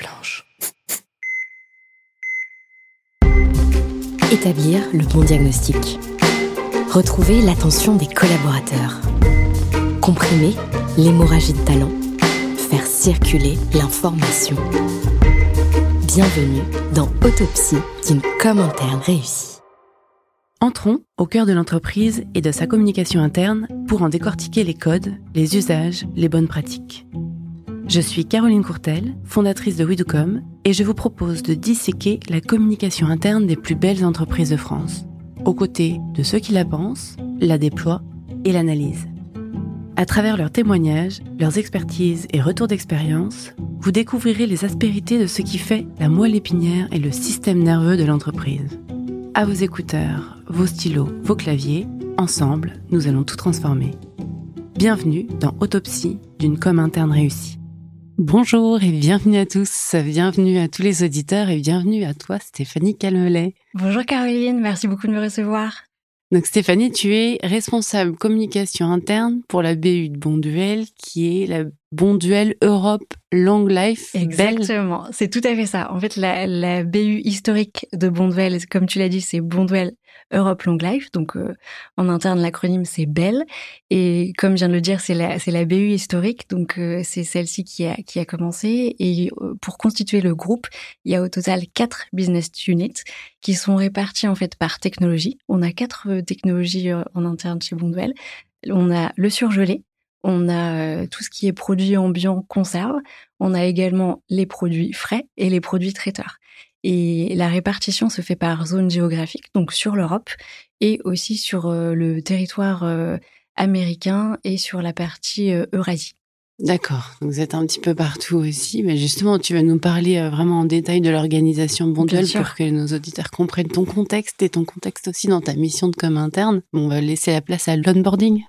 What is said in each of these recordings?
blanche. Établir le bon diagnostic. Retrouver l'attention des collaborateurs. Comprimer l'hémorragie de talent. Faire circuler l'information. Bienvenue dans Autopsie d'une com interne réussie. Entrons au cœur de l'entreprise et de sa communication interne pour en décortiquer les codes, les usages, les bonnes pratiques. Je suis Caroline Courtel, fondatrice de Widucom, et je vous propose de disséquer la communication interne des plus belles entreprises de France, aux côtés de ceux qui la pensent, la déploient et l'analysent. À travers leurs témoignages, leurs expertises et retours d'expérience, vous découvrirez les aspérités de ce qui fait la moelle épinière et le système nerveux de l'entreprise. À vos écouteurs, vos stylos, vos claviers, ensemble, nous allons tout transformer. Bienvenue dans Autopsie d'une com interne réussie. Bonjour et bienvenue à tous, bienvenue à tous les auditeurs et bienvenue à toi Stéphanie Calmelet. Bonjour Caroline, merci beaucoup de me recevoir. Donc Stéphanie, tu es responsable communication interne pour la BU de Bonduel qui est la Bonduel Europe Long Life. Exactement, c'est tout à fait ça. En fait, la, la BU historique de Bonduel, comme tu l'as dit, c'est Bonduel Europe Long Life. Donc, euh, en interne, l'acronyme, c'est BEL. Et comme je viens de le dire, c'est la, la BU historique. Donc, euh, c'est celle-ci qui a, qui a commencé. Et euh, pour constituer le groupe, il y a au total quatre business units qui sont répartis, en fait, par technologie. On a quatre technologies en interne chez Bonduel. On a le surgelé, on a tout ce qui est produits ambiants conserve, on a également les produits frais et les produits traiteurs. Et la répartition se fait par zone géographique, donc sur l'Europe et aussi sur euh, le territoire euh, américain et sur la partie euh, Eurasie. D'accord, vous êtes un petit peu partout aussi, mais justement, tu vas nous parler vraiment en détail de l'organisation Bonduel pour que nos auditeurs comprennent ton contexte et ton contexte aussi dans ta mission de com interne. on va laisser la place à l'onboarding.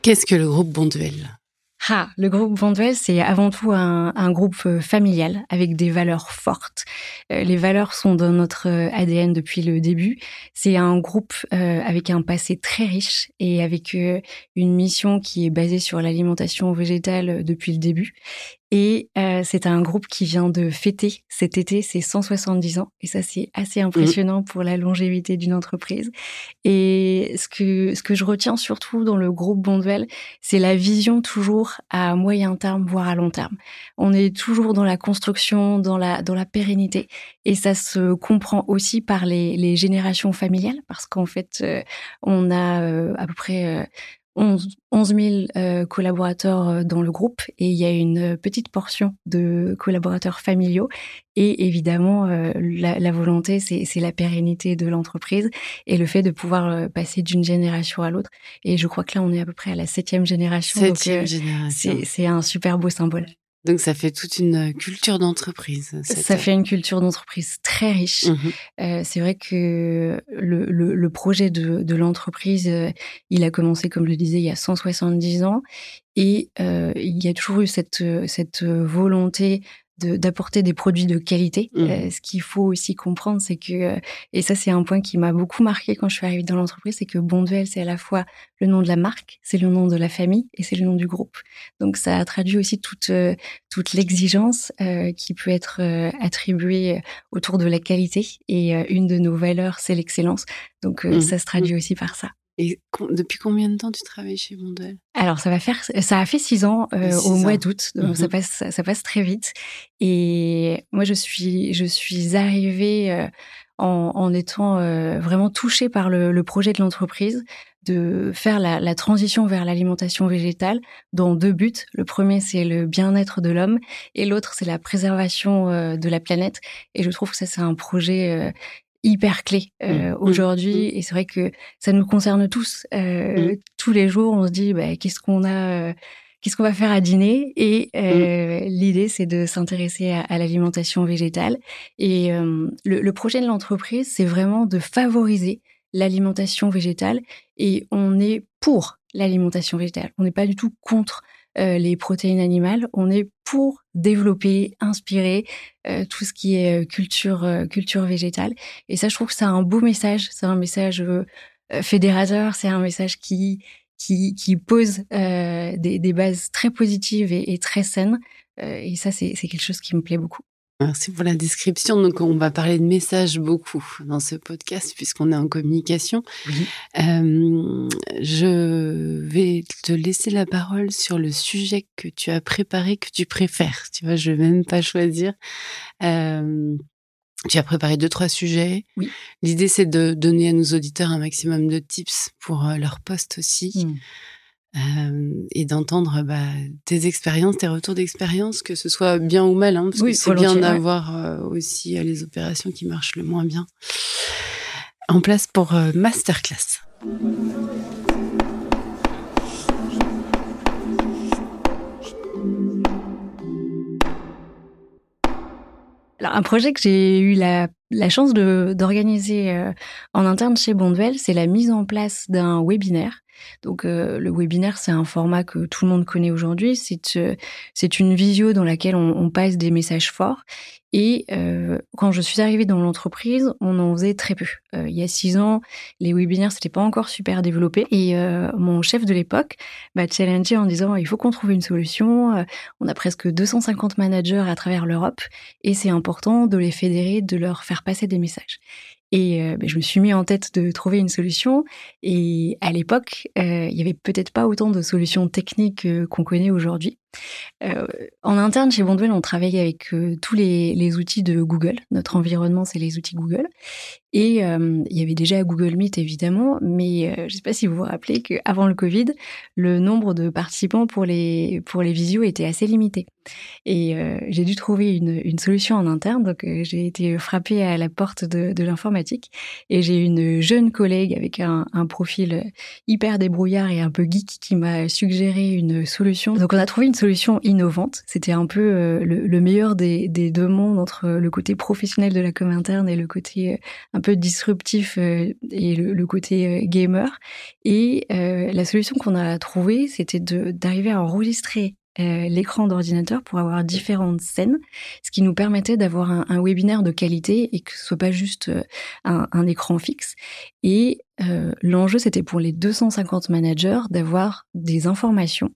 Qu'est-ce que le groupe Bonduel ah, le groupe Bonduel, c'est avant tout un, un, groupe euh, familial avec des valeurs fortes. Euh, les valeurs sont dans notre euh, ADN depuis le début. C'est un groupe avec un passé très riche et avec une mission qui est basée sur l'alimentation végétale depuis le début. Et euh, c'est un groupe qui vient de fêter cet été ses 170 ans. Et ça, c'est assez mmh. impressionnant pour la longévité d'une entreprise. Et ce que, ce que je retiens surtout dans le groupe Bonduel, c'est la vision toujours à moyen terme, voire à long terme. On est toujours dans la construction, dans la, dans la pérennité. Et ça se comprend aussi par les, les générations familiales, parce qu'en fait, euh, on a euh, à peu près 11, 000 euh, collaborateurs euh, dans le groupe et il y a une petite portion de collaborateurs familiaux. Et évidemment, euh, la, volonté, c'est la pérennité de l'entreprise et le fait de pouvoir passer d'une génération à l'autre. Et je crois que là, on est à peu près à la septième génération. Septième génération. C'est un super beau symbole. Donc ça fait toute une culture d'entreprise. Ça fait une culture d'entreprise très riche. Mmh euh, c'est vrai que le, le, le projet de, de l'entreprise, euh, il a commencé, comme je le disais, il y a 170 ans. Et euh, il y a toujours eu cette, cette volonté d'apporter des produits de qualité. Mmh. Euh, ce qu'il faut aussi comprendre, c'est que, euh, et ça c'est un point qui m'a beaucoup marqué quand je suis arrivée dans l'entreprise, c'est que Bonduel, c'est à la fois le nom de la marque, c'est le nom de la famille et c'est le nom du groupe. Donc ça traduit aussi toute, euh, toute l'exigence qui peut être attribuée autour de la qualité. Et une de nos valeurs, c'est l'excellence. Donc mmh. ça se traduit mmh. aussi par ça. Et depuis combien de temps tu travailles chez Mondel? Alors ça va faire, ça a fait six ans euh, au mois d'août, donc ça mhm. passe, ça passe très vite. Et moi je suis, je suis arrivée euh, en, en, étant euh, vraiment touchée par le, le projet de l'entreprise de faire la, la transition vers l'alimentation végétale dans deux buts. Le premier, c'est le bien-être de l'homme et l'autre, c'est la préservation de la planète. Et je trouve que ça, c'est un projet hyper clé euh, mmh. aujourd'hui mmh. et c'est vrai que ça nous concerne tous euh, mmh. tous les jours on se dit bah, qu'est-ce qu'on a euh, qu'est-ce qu'on va faire à dîner? Et l'idée c'est de s'intéresser à, l'alimentation végétale et le, projet de l'entreprise c'est vraiment de favoriser l'alimentation végétale et on est pour l'alimentation végétale on n'est pas du tout contre euh, les protéines animales. On est pour développer, inspirer euh, tout ce qui est euh, culture culture végétale. Et ça, je trouve que c'est un beau message. C'est un message fédérateur. C'est un message qui qui, qui pose des, des, bases très positives et, et très saines. et ça, c'est quelque chose qui me plaît beaucoup. Merci pour la description. Donc, on va parler de messages beaucoup dans ce podcast puisqu'on est en communication. Euh, je vais te laisser la parole sur le sujet que tu as préparé, que tu préfères. Tu vois, je vais même pas choisir. Euh, tu as préparé deux, trois sujets. Oui. L'idée, c'est de donner à nos auditeurs un maximum de tips pour euh, leur poste aussi. Mmh. Euh, et d'entendre bah, tes expériences, tes retours d'expérience, que ce soit bien ou mal, hein, parce que c'est bien d'avoir euh, aussi euh, les opérations qui marchent le moins bien. En place pour masterclass. Alors, un projet que j'ai eu la, la chance d'organiser en interne chez Bonduel, c'est la mise en place d'un webinaire donc euh, le webinaire, c'est un format que tout le monde connaît aujourd'hui. C'est euh, c'est une visio dans laquelle on, passe des messages forts. Et euh, quand je suis arrivée dans l'entreprise, on en faisait très peu. Il y a six ans, les webinaires c'était pas encore super développé. Et mon chef de l'époque m'a challengé en disant il faut qu'on trouve une solution. on a presque 250 managers à travers l'Europe et c'est important de les fédérer, de leur faire passer des messages. Et euh, ben, je me suis mis en tête de trouver une solution. Et à l'époque, euh, il y avait peut-être pas autant de solutions techniques euh, qu'on connaît aujourd'hui. Euh, en interne, chez Bondwell, on travaille avec euh, tous les, outils de Google. Notre environnement, c'est les outils Google. Et euh, il y avait déjà Google Meet, évidemment, mais je ne sais pas si vous vous rappelez qu'avant le Covid, le nombre de participants pour les, pour les visios était assez limité. Et j'ai dû trouver une, solution en interne, donc j'ai été frappée à la porte de, de l'informatique. Et j'ai une jeune collègue avec un, un profil hyper débrouillard et un peu geek qui m'a suggéré une solution. Donc on a trouvé une solution innovante. C'était un peu euh, le, meilleur des, deux mondes entre le côté professionnel de la com interne et le côté euh, un peu disruptif euh, et le, côté gamer. Et la solution qu'on a trouvée, c'était d'arriver à enregistrer l'écran d'ordinateur pour avoir différentes scènes, ce qui nous permettait d'avoir un, webinaire de qualité et que ce soit pas juste un, un écran fixe. Et euh, l'enjeu, c'était pour les 250 managers d'avoir des informations.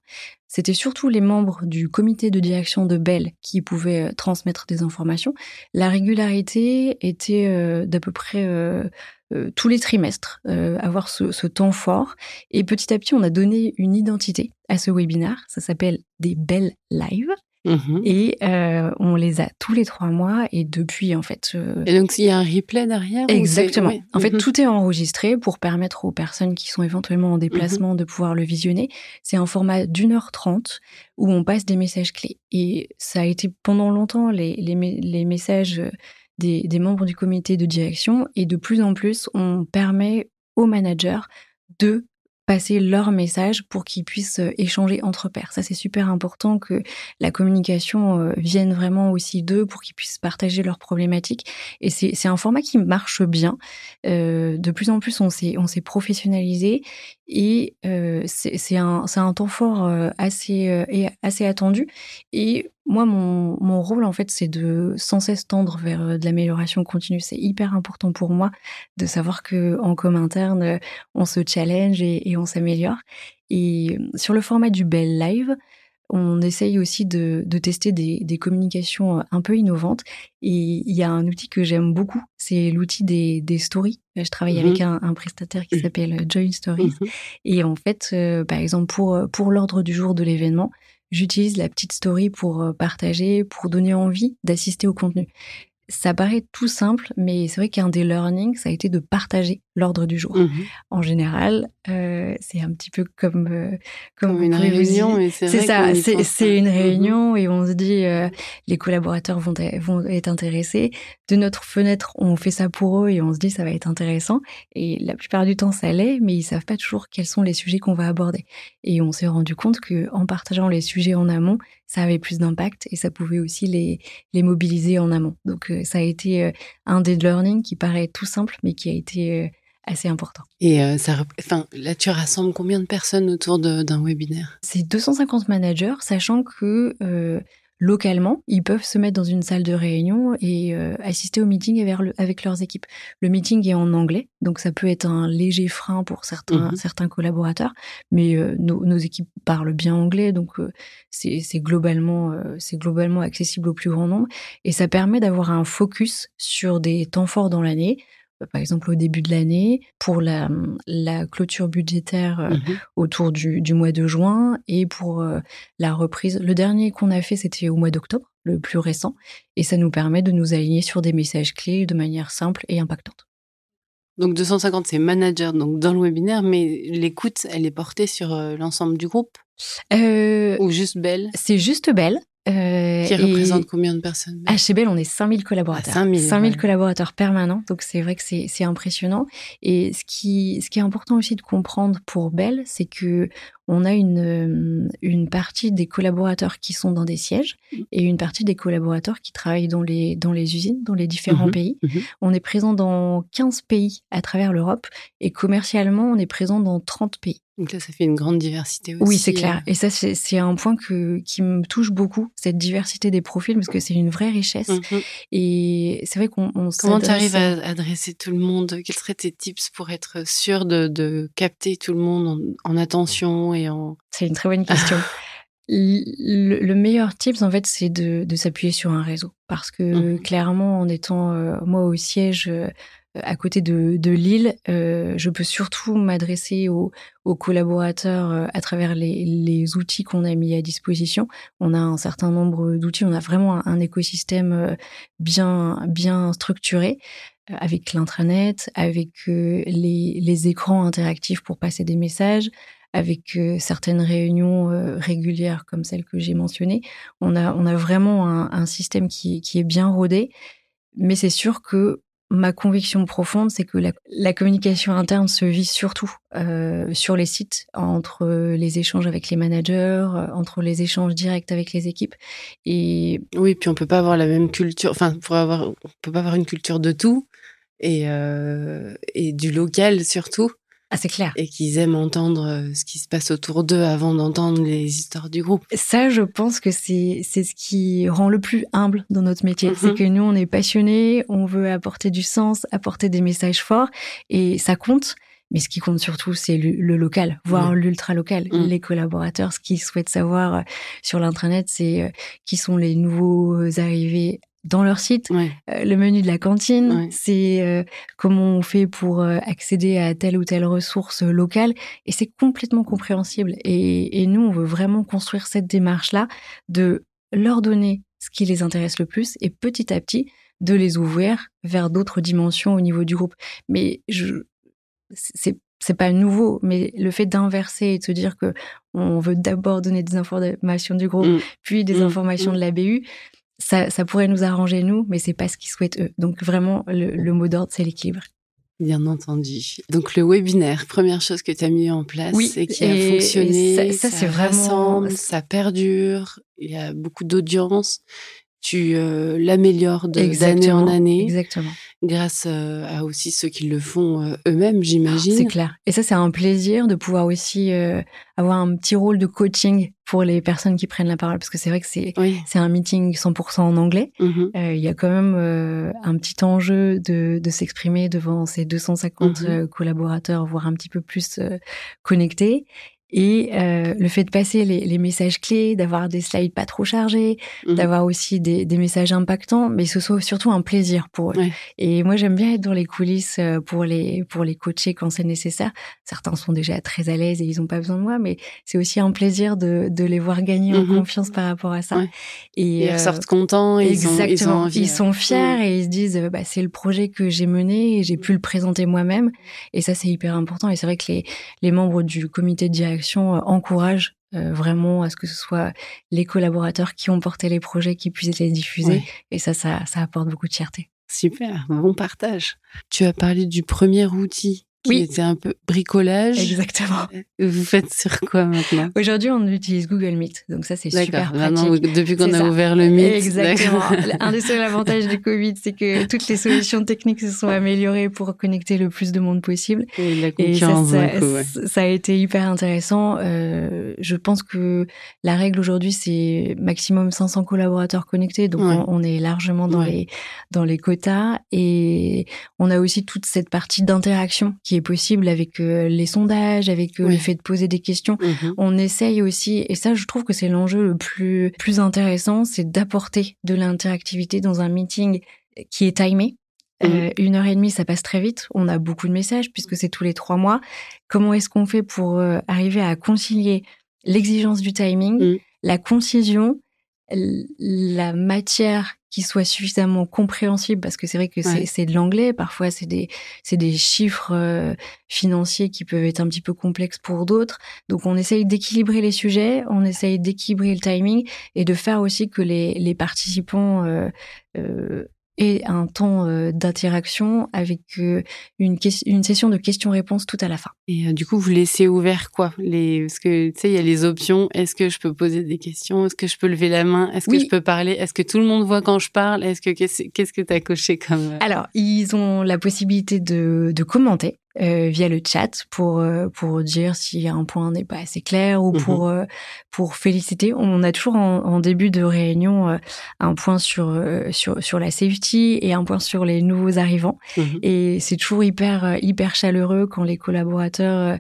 C'était surtout les membres du comité de direction de Bell qui pouvaient euh, transmettre des informations. La régularité était euh, d'à peu près tous les trimestres, avoir ce, ce, temps fort. Et petit à petit, on a donné une identité à ce webinaire. Ça s'appelle des Bell Live. Mmh et euh, on les a tous les trois mois et depuis en fait. Euh, et donc il y a un replay derrière. Exactement. En fait, mmh tout est enregistré pour permettre aux personnes qui sont éventuellement en mmh déplacement de pouvoir le visionner. C'est un format d'une heure trente où on passe des messages clés. Et ça a été pendant longtemps les, les, les messages des, membres du comité de direction et de plus en plus on permet aux managers de passer leur message pour qu'ils puissent euh, échanger entre pairs. Ça, c'est super important que la communication euh, vienne vraiment aussi d'eux pour qu'ils puissent partager leurs problématiques. Et c'est un format qui marche bien. Euh, de plus en plus, on s'est on s'est professionnalisé et euh, c'est un, un temps fort assez, assez attendu. Et moi, mon, mon rôle, en fait, c'est de sans cesse tendre vers de l'amélioration continue. C'est hyper important pour moi de savoir que en com interne, on se challenge et, et on s'améliore. Et sur le format du Bell Live, on essaye aussi de, tester des, communications euh, un peu innovantes. Et il y a un outil que j'aime beaucoup, c'est l'outil des, stories. Euh, je travaille avec mhm. un, prestataire qui mhm. s'appelle Join Stories. Mhm. Et en fait, euh, par exemple, pour, pour l'ordre du jour de l'événement, j'utilise la petite story pour partager, pour donner envie d'assister au contenu. Ça paraît tout simple, mais c'est vrai qu'un des learnings, ça a été de partager l'ordre du jour. En général, euh, c'est un petit peu comme euh, comme, une réunion c'est ça c'est une réunion et on se dit euh, les collaborateurs vont vont être intéressés. De notre fenêtre on fait ça pour eux et on se dit ça va être intéressant. Et la plupart du temps ça l'est mais ils savent pas toujours quels sont les sujets qu'on va aborder. Et on s'est rendu compte que en partageant les sujets en amont ça avait plus d'impact et ça pouvait aussi les les mobiliser en amont. Donc ça a été un des learnings qui paraît tout simple mais qui a été assez important. Et euh, ça, enfin, là, tu rassembles combien de personnes autour d'un webinaire? C'est 250 managers, sachant que euh, localement, ils peuvent se mettre dans une salle de réunion et euh, assister au meeting avec, leurs équipes. Le meeting est en anglais, donc ça peut être un léger frein pour certains, mhm. certains collaborateurs, mais euh, nos, équipes parlent bien anglais, donc euh, c'est globalement, c'est globalement accessible au plus grand nombre et ça permet d'avoir un focus sur des temps forts dans l'année par exemple au début de l'année, pour la, clôture budgétaire euh, mhm. autour du, mois de juin et pour euh, la reprise. Le dernier qu'on a fait, c'était au mois d'octobre, le plus récent, et ça nous permet de nous aligner sur des messages clés de manière simple et impactante. Donc 250, c'est manager donc dans le webinaire, mais l'écoute, elle est portée sur euh, l'ensemble du groupe? Ou juste Belle? C'est juste Belle. Euh, qui représente combien de personnes À chez Bell, on est 5000 collaborateurs. 5000, collaborateurs permanents, donc c'est vrai que c'est impressionnant. Et ce qui, ce qui est important aussi de comprendre pour Bell, c'est que on a une, euh, une partie des collaborateurs qui sont dans des sièges mmh. et une partie des collaborateurs qui travaillent dans les, dans les usines, dans les différents mmh pays. Mmh on est présent dans 15 pays à travers l'Europe et commercialement, on est présent dans 30 pays. Donc là, ça fait une grande diversité aussi. Oui, c'est clair. Euh. Et ça, c'est un point que, qui me touche beaucoup, cette diversité des profils, parce que c'est une vraie richesse. Et c'est vrai qu'on Comment tu arrives à adresser tout le monde? Quels seraient tes tips pour être sûr de, de capter tout le monde en, attention et en... C'est une très bonne question. le, meilleur tips, en fait, c'est de, de s'appuyer sur un réseau. Parce que mhm. clairement, en étant euh, moi au siège euh, à côté de, de Lille, euh, je peux surtout m'adresser aux, collaborateurs à travers les, outils qu'on a mis à disposition. On a un certain nombre d'outils, on a vraiment un, écosystème bien, bien structuré avec l'intranet, avec les, écrans interactifs pour passer des messages, avec certaines réunions régulières comme celles que j'ai mentionnées. On a, vraiment un, système qui, est bien rodé, mais c'est sûr que Ma conviction profonde, c'est que la, communication interne se vit surtout euh, sur les sites, entre les échanges avec les managers, euh, entre les échanges directs avec les équipes. Et oui, puis on peut pas avoir la même culture. Enfin, on peut pas avoir une culture de tout euh, et du local surtout. Ah, c'est clair. Et qu'ils aiment entendre euh, ce qui se passe autour d'eux avant d'entendre les histoires du groupe. Ça, je pense que c'est c'est ce qui rend le plus humble dans notre métier. C'est mhm. que nous, on est passionnés, on veut apporter du sens, apporter des messages forts, et ça compte. Mais ce qui compte surtout, c'est le, local, voire l'ultra local. Mm. Les collaborateurs, ce qu'ils souhaitent savoir euh, sur l'intranet, c'est euh, qui sont les nouveaux arrivés dans leur site, euh, le menu de la cantine, c'est euh, comment on fait pour euh, accéder à telle ou telle ressource locale, et c'est complètement compréhensible. Et, et, nous, on veut vraiment construire cette démarche-là de leur donner ce qui les intéresse le plus, et petit à petit de les ouvrir vers d'autres dimensions au niveau du groupe. Mais je, c'est c'est pas nouveau, mais le fait d'inverser et de se dire que on veut d'abord donner des informations du groupe, mmh. puis des mmh. informations de la BU, ça, ça, pourrait nous arranger nous, mais c'est pas ce qu'ils souhaitent eux. Donc vraiment, le, mot d'ordre, c'est l'équilibre. Bien entendu. Donc le webinaire, première chose que tu as mis en place et qui a fonctionné, ça, ça c'est vraiment ça perdure, il y a beaucoup d'audience, tu euh, l'améliores d'année en année. Exactement grâce euh, à aussi ceux qui le font euh, eux-mêmes, j'imagine. C'est clair. Et ça, c'est un plaisir de pouvoir aussi euh, avoir un petit rôle de coaching pour les personnes qui prennent la parole, parce que c'est vrai que c'est c'est un meeting 100% en anglais. Mmh il y a quand même un petit enjeu de, de s'exprimer devant ces 250 mmh collaborateurs, voire un petit peu plus connectés. Et euh, le fait de passer les, les messages clés, d'avoir des slides pas trop chargés, mhm. d'avoir aussi des, des, messages impactants, mais ce soit surtout un plaisir pour eux. Et moi, j'aime bien être dans les coulisses euh, pour les pour les coacher quand c'est nécessaire. Certains sont déjà très à l'aise et ils ont pas besoin de moi, mais c'est aussi un plaisir de, de les voir gagner en mhm. confiance par rapport à ça. Et ils euh, sortent contents, ils, ont, ils, ont envie, ils sont fiers et ils se disent bah, c'est le projet que j'ai mené et j'ai pu le présenter moi-même. Et ça, c'est hyper important. Et c'est vrai que les les membres du comité de direction euh, encourage euh, vraiment à ce que ce soit les collaborateurs qui ont porté les projets qui puissent les diffuser. Et ça, ça, apporte beaucoup de fierté. Super, bon partage. Tu as parlé du premier outil qui était un peu bricolage. Exactement. Vous faites sur quoi maintenant? Aujourd'hui, on utilise Google Meet, donc ça c'est super pratique. depuis qu'on a ouvert le Meet. Exactement. un des seuls avantages du Covid, c'est que toutes les solutions techniques se sont améliorées pour connecter le plus de monde possible. Et, la Et ça, ça, a été hyper intéressant. Euh, je pense que la règle aujourd'hui, c'est maximum 500 collaborateurs connectés, donc on, est largement dans les dans les quotas. Et on a aussi toute cette partie d'interaction qui est possible avec euh, les sondages, avec euh, le fait de poser des questions. Mm-hmm. On essaye aussi, et ça, je trouve que c'est l'enjeu le plus plus intéressant, c'est d'apporter de l'interactivité dans un meeting qui est timé. Mm. Euh, une heure et demie, ça passe très vite. On a beaucoup de messages puisque c'est tous les trois mois. Comment est-ce qu'on fait pour arriver à concilier l'exigence du timing, mm. la concision, la matière qui soit suffisamment compréhensible parce que c'est vrai que c'est de l'anglais parfois c'est des c'est des chiffres euh, financiers qui peuvent être un petit peu complexes pour d'autres. Donc on essaye d'équilibrer les sujets on essaye d'équilibrer le timing et de faire aussi que les les participants euh, euh, et un temps euh, d'interaction avec euh, une, une session de questions-réponses tout à la fin. Et euh, du coup, vous laissez ouvert quoi? Les... Parce que tu sais, il y a les options. Est-ce que je peux poser des questions? Est-ce que je peux lever la main? Est-ce que je peux parler? Est-ce que tout le monde voit quand je parle? Est-ce que qu'est-ce que tu as coché comme Alors, ils ont la possibilité de, de commenter. Euh, via le chat pour euh, pour dire si un point n'est pas assez clair ou pour mhm. euh, pour féliciter. On a toujours en, en début de réunion un point sur sur sur la safety et un point sur les nouveaux arrivants mhm. et c'est toujours hyper hyper chaleureux quand les collaborateurs euh,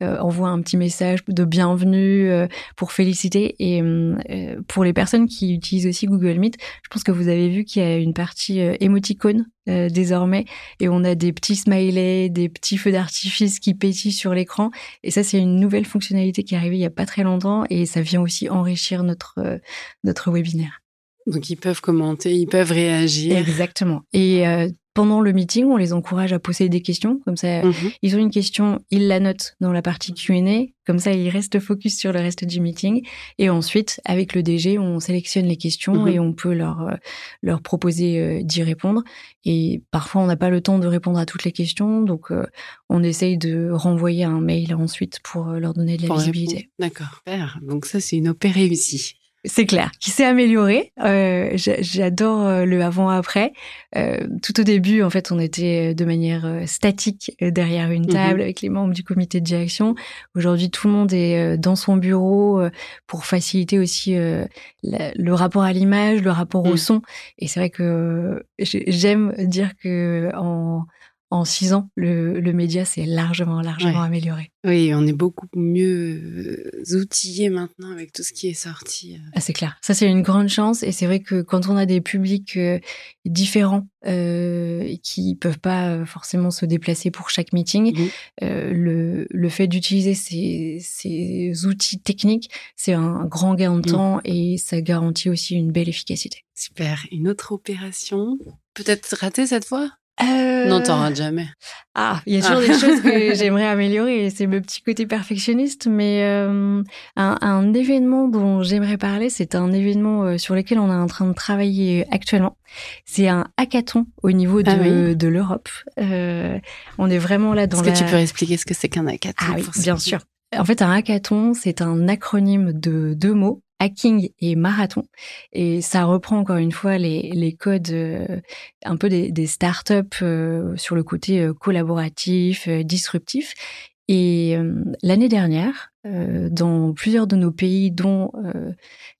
envoie un petit message de bienvenue euh, pour féliciter. Et euh, pour les personnes qui utilisent aussi Google Meet, je pense que vous avez vu qu'il y a une partie émoticône désormais et on a des petits smileys, des petits feux d'artifice qui pétillent sur l'écran. Et ça, c'est une nouvelle fonctionnalité qui est arrivée il y a pas très longtemps et ça vient aussi enrichir notre notre webinaire. Donc ils peuvent commenter, ils peuvent réagir. Exactement. Et pendant le meeting, on les encourage à poser des questions. Comme ça, mhm. ils ont une question, ils la notent dans la partie Q&A. Comme ça, ils restent focus sur le reste du meeting. Et ensuite, avec le DG, on sélectionne les questions mhm. et on peut leur euh, leur proposer euh, d'y répondre. Et parfois, on n'a pas le temps de répondre à toutes les questions, donc euh, on essaye de renvoyer un mail ensuite pour leur donner de la visibilité. D'accord. Donc ça, c'est une opé réussie. C'est clair, qui s'est amélioré. Euh, J'adore euh, le avant-après. Euh, tout au début, en fait, on était de manière euh, statique euh, derrière une mhm. table avec les membres du comité de direction. Aujourd'hui, tout le monde est dans son bureau pour faciliter aussi le rapport à l'image, le rapport au mm. son. Et c'est vrai que j'aime dire que en en six ans, le, le média s'est largement, largement amélioré. Oui, on est beaucoup mieux euh, outillé maintenant avec tout ce qui est sorti. Euh. Ah, c'est clair. Ça, c'est une grande chance. Et c'est vrai que quand on a des publics euh, différents euh, qui peuvent pas forcément se déplacer pour chaque meeting, mmh. euh, le, le fait d'utiliser ces, ces outils techniques, c'est un grand gain de mmh. temps et ça garantit aussi une belle efficacité. Super. Une autre opération, peut-être ratée cette fois? Euh... Non, t'en jamais. Ah, il y a toujours des choses que j'aimerais améliorer. C'est le petit côté perfectionniste, mais euh, un, un, événement dont j'aimerais parler, c'est un événement euh, sur lequel on est en train de travailler actuellement. C'est un hackathon au niveau de, ah de l'Europe. Euh, on est vraiment là dans Est-ce que tu peux expliquer ce que c'est qu'un hackathon Ah oui, bien sûr. En fait, un hackathon, c'est un acronyme de deux mots hacking et marathon. Et ça reprend encore une fois les, codes euh, un peu des, startups euh, sur le côté euh, collaboratif, disruptif. Et l'année dernière, dans plusieurs de nos pays, dont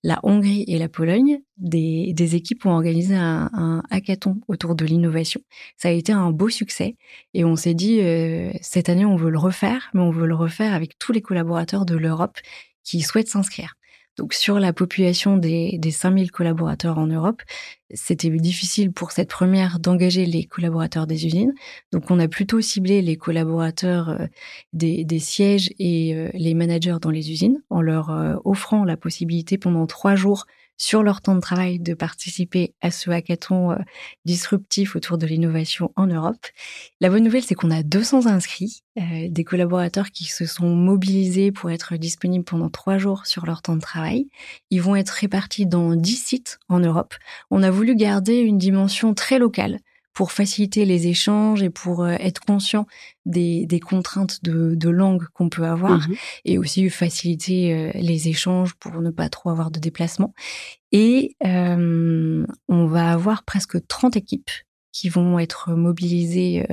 la Hongrie et la Pologne, des, des équipes ont organisé un, un, hackathon autour de l'innovation. Ça a été un beau succès et on s'est dit, cette année, on veut le refaire, mais on veut le refaire avec tous les collaborateurs de l'Europe qui souhaitent s'inscrire. Donc sur la population des, des 5000 collaborateurs en Europe, c'était difficile pour cette première d'engager les collaborateurs des usines. Donc on a plutôt ciblé les collaborateurs euh, des, sièges et euh, les managers dans les usines en leur euh, offrant la possibilité pendant trois jours sur leur temps de travail de participer à ce hackathon euh, disruptif autour de l'innovation en Europe. La bonne nouvelle, c'est qu'on a 200 inscrits, euh, des collaborateurs qui se sont mobilisés pour être disponibles pendant trois jours sur leur temps de travail. Ils vont être répartis dans 10 sites en Europe. On a voulu garder une dimension très locale pour faciliter les échanges et pour être conscient des, des contraintes de, de langue qu'on peut avoir mmh et aussi faciliter les échanges pour ne pas trop avoir de déplacement. Et on va avoir presque 30 équipes qui vont être mobilisées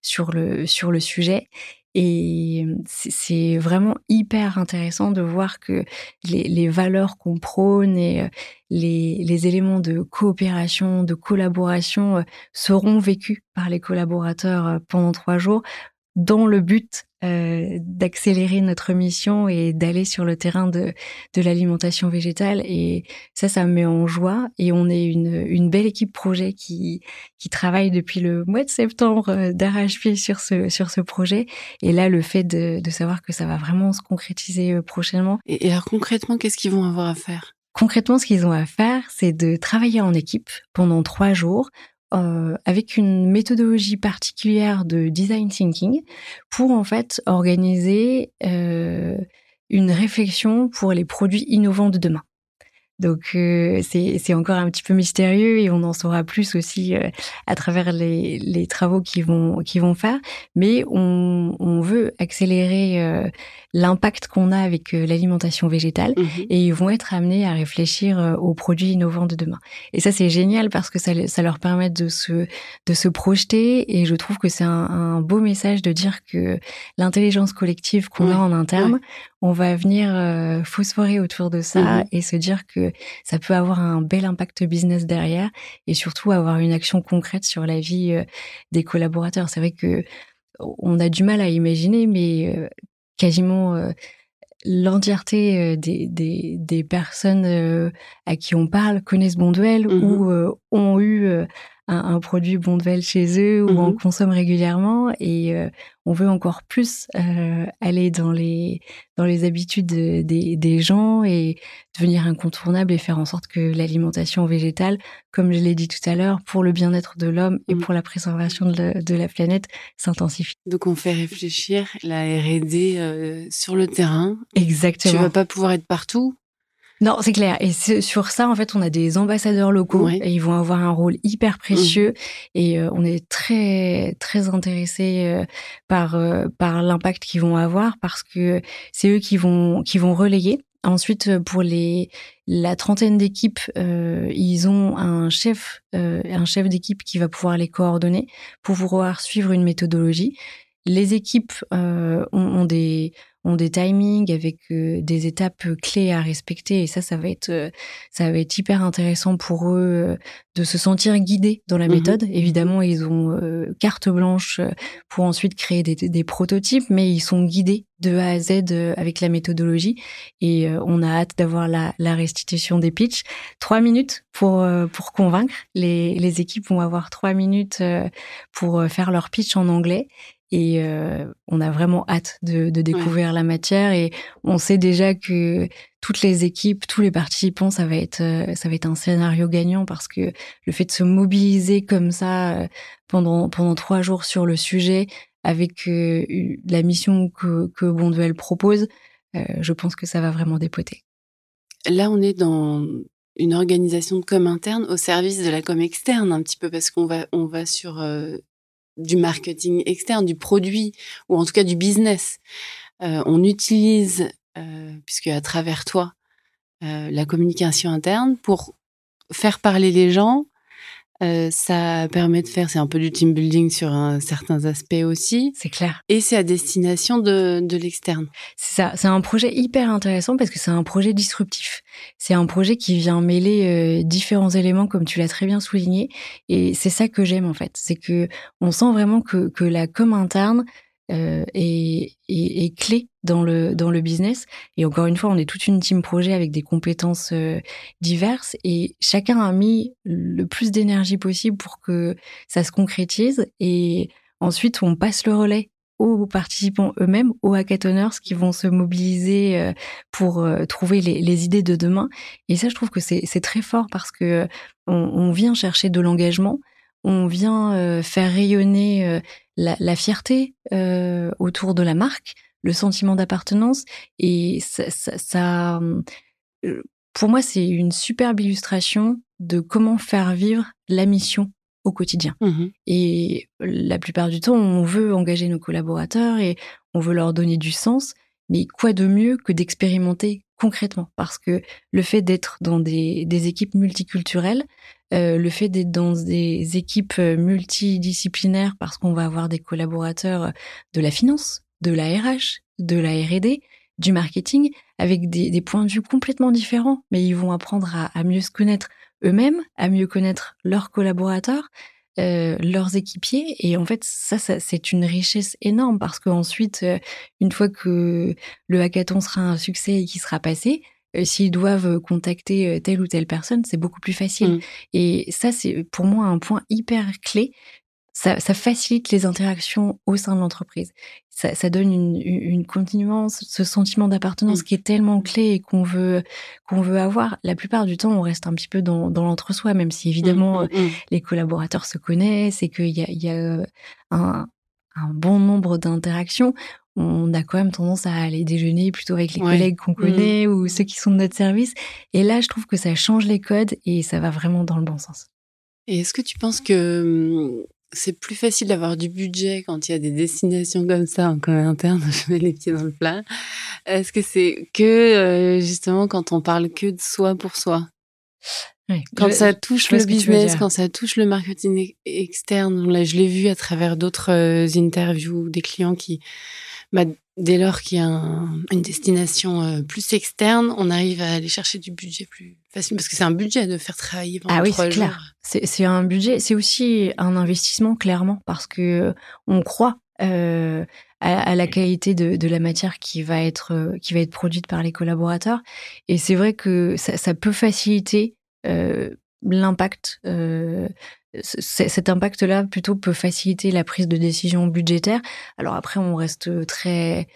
sur le, sur le sujet. Et c'est vraiment hyper intéressant de voir que les, valeurs qu'on prône et les, éléments de coopération, de collaboration seront vécus par les collaborateurs pendant trois jours dans le but euh, d'accélérer notre mission et d'aller sur le terrain de, de l'alimentation végétale. Et ça, ça me met en joie. Et on est une, une belle équipe projet qui, qui travaille depuis le mois de septembre euh, d'arrache-pied sur ce, sur ce projet. Et là, le fait de, de savoir que ça va vraiment se concrétiser euh, prochainement. Et, et alors concrètement, qu'est-ce qu'ils vont avoir à faire? Concrètement, ce qu'ils ont à faire, c'est de travailler en équipe pendant trois jours euh, avec une méthodologie particulière de design thinking pour en fait organiser euh, une réflexion pour les produits innovants de demain. Donc euh, c'est encore un petit peu mystérieux et on en saura plus aussi euh, à travers les, les travaux qu'ils vont qui vont faire. Mais on, on veut accélérer euh, l'impact qu'on a avec l'alimentation végétale mhm. et ils vont être amenés à réfléchir aux produits innovants de demain. Et ça c'est génial parce que ça, ça leur permet de se de se projeter et je trouve que c'est un, un, beau message de dire que l'intelligence collective qu'on a en interne, on va venir euh, phosphorer autour de ça mhm. et se dire que ça peut avoir un bel impact business derrière et surtout avoir une action concrète sur la vie euh, des collaborateurs. C'est vrai que on a du mal à imaginer, mais euh, quasiment l'entièreté des, des, des, personnes à qui on parle connaissent Bonduel mhm. ou ont eu un, produit Bonduel chez eux ou en mmh consomment régulièrement et euh, on veut encore plus euh, aller dans les dans les habitudes des, des gens et devenir incontournable et faire en sorte que l'alimentation végétale, comme je l'ai dit tout à l'heure, pour le bien-être de l'homme et mmh. pour la préservation de la, de la planète, s'intensifie. Donc on fait réfléchir la R&D euh, sur le terrain. Exactement. Tu vas pas pouvoir être partout. Non, c'est clair. Et sur ça, en fait, on a des ambassadeurs locaux et ils vont avoir un rôle hyper précieux. Mmh. Et euh, on est très très intéressé euh, par euh, par l'impact qu'ils vont avoir parce que c'est eux qui vont qui vont relayer. Ensuite, pour les la trentaine d'équipes, ils ont un chef un chef d'équipe qui va pouvoir les coordonner pour pouvoir suivre une méthodologie. Les équipes ont, ont des ont des timings avec euh, des étapes clés à respecter et ça ça va être euh, ça va être hyper intéressant pour eux euh, de se sentir guidés dans la mmh méthode. Évidemment ils ont carte blanche pour ensuite créer des, des, prototypes mais ils sont guidés de A à Z avec la méthodologie. Et on a hâte d'avoir la, la, restitution des pitchs. Trois minutes pour pour convaincre. Les, les équipes vont avoir trois minutes pour faire leur pitch en anglais et euh, on a vraiment hâte de, de découvrir la matière et on sait déjà que toutes les équipes, tous les participants, ça va être euh, ça va être un scénario gagnant parce que le fait de se mobiliser comme ça euh, pendant pendant trois jours sur le sujet avec la mission que que Bonduel propose, je pense que ça va vraiment dépoter. Là, on est dans une organisation de com interne au service de la com externe un petit peu parce qu'on va on va sur du marketing externe, du produit ou en tout cas du business. Euh, on utilise, euh, puisque à travers toi, euh, la communication interne pour faire parler les gens, euh, ça permet de faire, c'est un peu du team building sur un, certains aspects aussi. C'est clair. Et c'est à destination de, de l'externe. C'est ça. C'est un projet hyper intéressant parce que c'est un projet disruptif. C'est un projet qui vient mêler euh, différents éléments, comme tu l'as très bien souligné. Et c'est ça que j'aime en fait. C'est que on sent vraiment que, que la com interne euh, est, est, est, clé dans le dans le business. Et encore une fois, on est toute une team projet avec des compétences euh, diverses et chacun a mis le plus d'énergie possible pour que ça se concrétise. Et ensuite, on passe le relais aux participants eux-mêmes, aux hackathoners qui vont se mobiliser euh, pour euh, trouver les, idées de demain. Et ça, je trouve que c'est très fort parce que on vient chercher de l'engagement, on vient faire rayonner la, la fierté euh, autour de la marque, le sentiment d'appartenance. Et ça, ça, ça, euh, pour moi, c'est une superbe illustration de comment faire vivre la mission au quotidien. Mmh Et la plupart du temps, on veut engager nos collaborateurs et on veut leur donner du sens. Mais quoi de mieux que d'expérimenter concrètement? Parce que le fait d'être dans des, équipes multiculturelles, euh, le fait d'être dans des équipes multidisciplinaires, parce qu'on va avoir des collaborateurs de la finance, de la RH, de la R&D, du marketing, avec des, points de vue complètement différents, mais ils vont apprendre à mieux se connaître eux-mêmes, à mieux connaître leurs collaborateurs, euh, leurs équipiers. Et en fait, ça, c'est une richesse énorme parce qu'ensuite, euh, une fois que le hackathon sera un succès et qu'il sera passé, euh, s'ils doivent contacter telle ou telle personne, c'est beaucoup plus facile. Mmh. Et ça, c'est pour moi un point hyper clé ça, facilite les interactions au sein de l'entreprise. Ça, donne une, une, continuance, ce sentiment d'appartenance mmh. qui est tellement clé et qu'on veut qu'on veut avoir. La plupart du temps, on reste un petit peu dans, dans l'entre-soi, même si évidemment mmh, mmh, les collaborateurs se connaissent et qu'il y a, il y a euh, un, un bon nombre d'interactions on a quand même tendance à aller déjeuner plutôt avec les collègues qu'on connaît ou ceux qui sont de notre service. Et là, je trouve que ça change les codes et ça va vraiment dans le bon sens. Et est-ce que tu penses que c'est plus facile d'avoir du budget quand il y a des destinations comme ça en commun interne. Je mets les pieds dans le plat. Est-ce que c'est que euh, justement quand on parle que de soi pour soi? Quand ça touche le business, quand ça touche le marketing externe, là je l'ai vu à travers d'autres euh, interviews des clients qui bah, dès lors qu'il y a une destination euh, plus externe, on arrive à aller chercher du budget plus facile. Parce que c'est un budget de faire travailler pendant ah oui, c'est clair. C'est un budget, c'est aussi un investissement clairement parce que on croit euh, à, la qualité de, la matière qui va être euh, qui va être produite par les collaborateurs. Et c'est vrai que ça, peut faciliter l'impact cet impact-là plutôt peut faciliter la prise de décision budgétaire. Alors après, on reste très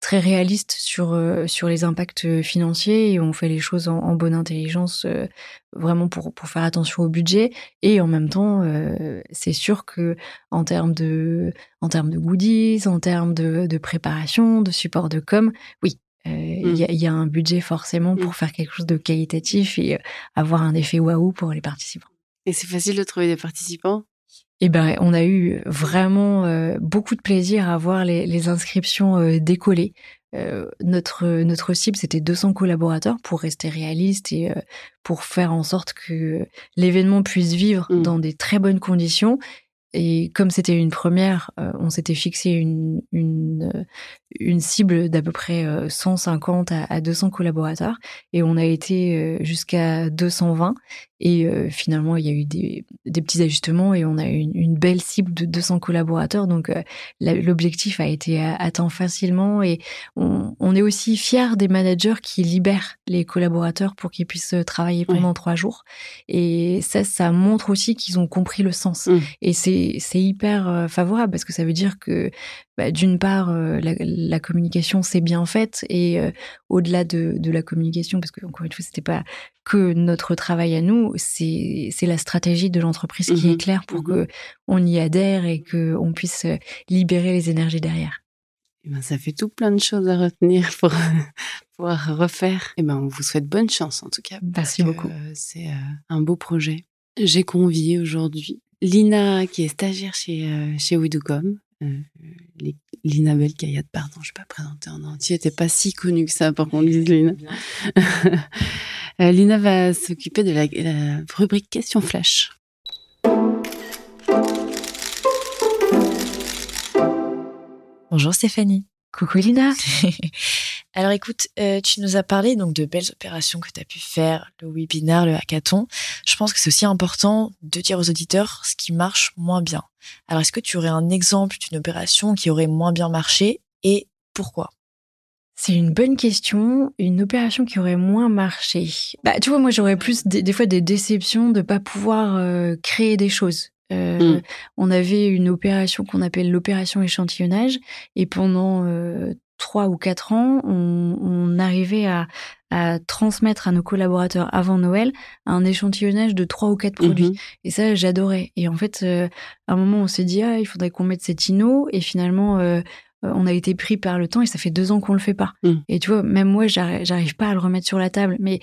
très réaliste sur euh, sur les impacts financiers et on fait les choses en, bonne intelligence, euh, vraiment pour pour faire attention au budget. Et en même temps, euh, c'est sûr que en termes de en termes de goodies, en termes de, de préparation, de support de com, oui, il y, a, y, a un budget forcément pour mmh. faire quelque chose de qualitatif et avoir un effet waouh pour les participants. Et c'est facile de trouver des participants? Eh ben, on a eu vraiment euh, beaucoup de plaisir à voir les, les inscriptions euh, décoller. Euh, notre notre cible c'était 200 collaborateurs pour rester réaliste et pour faire en sorte que l'événement puisse vivre mmh. dans des très bonnes conditions et comme c'était une première, euh, on s'était fixé euh, une cible d'à peu près 150 euh, à, 200 collaborateurs et on a été jusqu'à 220. Et finalement, il y a eu des, des, petits ajustements et on a eu une, belle cible de 200 collaborateurs. Donc l'objectif a été atteint facilement et on, on est aussi fiers des managers qui libèrent les collaborateurs pour qu'ils puissent travailler pendant trois jours. Et ça, ça montre aussi qu'ils ont compris le sens. Mmh. Et c'est c'est hyper euh, favorable parce que ça veut dire que bah, d'une part euh, la, communication s'est bien faite et euh, au-delà de, la communication parce que encore une fois c'était pas que notre travail à nous c'est la stratégie de l'entreprise qui est mmh claire pour qu'on mmh que on y adhère et que on puisse libérer les énergies derrière. Eh ben, ça fait tout plein de choses à retenir pour pouvoir refaire. Et eh ben, on vous souhaite bonne chance en tout cas. Merci beaucoup. c'est un beau projet. J'ai convié aujourd'hui Lina, qui est stagiaire chez, euh, chez. Euh, Lina Belkayat, pardon, je ne vais pas présenter en entier, n'était pas si connue que ça pour qu'on dise Lina. Euh, Lina va s'occuper de la, la rubrique question flash. Bonjour Stéphanie. Coucou Lina. Alors écoute, euh, tu nous as parlé donc de belles opérations que tu as pu faire, le webinaire, le hackathon. Je pense que c'est aussi important de dire aux auditeurs ce qui marche moins bien. Alors est-ce que tu aurais un exemple d'une opération qui aurait moins bien marché et pourquoi? C'est une bonne question. Une opération qui aurait moins marché. Bah, tu vois, moi, j'aurais plus des, fois des déceptions de pas pouvoir euh, créer des choses. Euh, mm. On avait une opération qu'on appelle l'opération échantillonnage, et pendant trois ou quatre ans, on, arrivait à, transmettre à nos collaborateurs avant Noël un échantillonnage de trois ou quatre produits. Mhm. Et ça, j'adorais. Et en fait, euh, à un moment, on s'est dit, ah, il faudrait qu'on mette cet inno. Et finalement, euh, euh, on a été pris par le temps et ça fait deux ans qu'on le fait pas. Mhm. Et tu vois, même moi, j'arrive pas à le remettre sur la table. Mais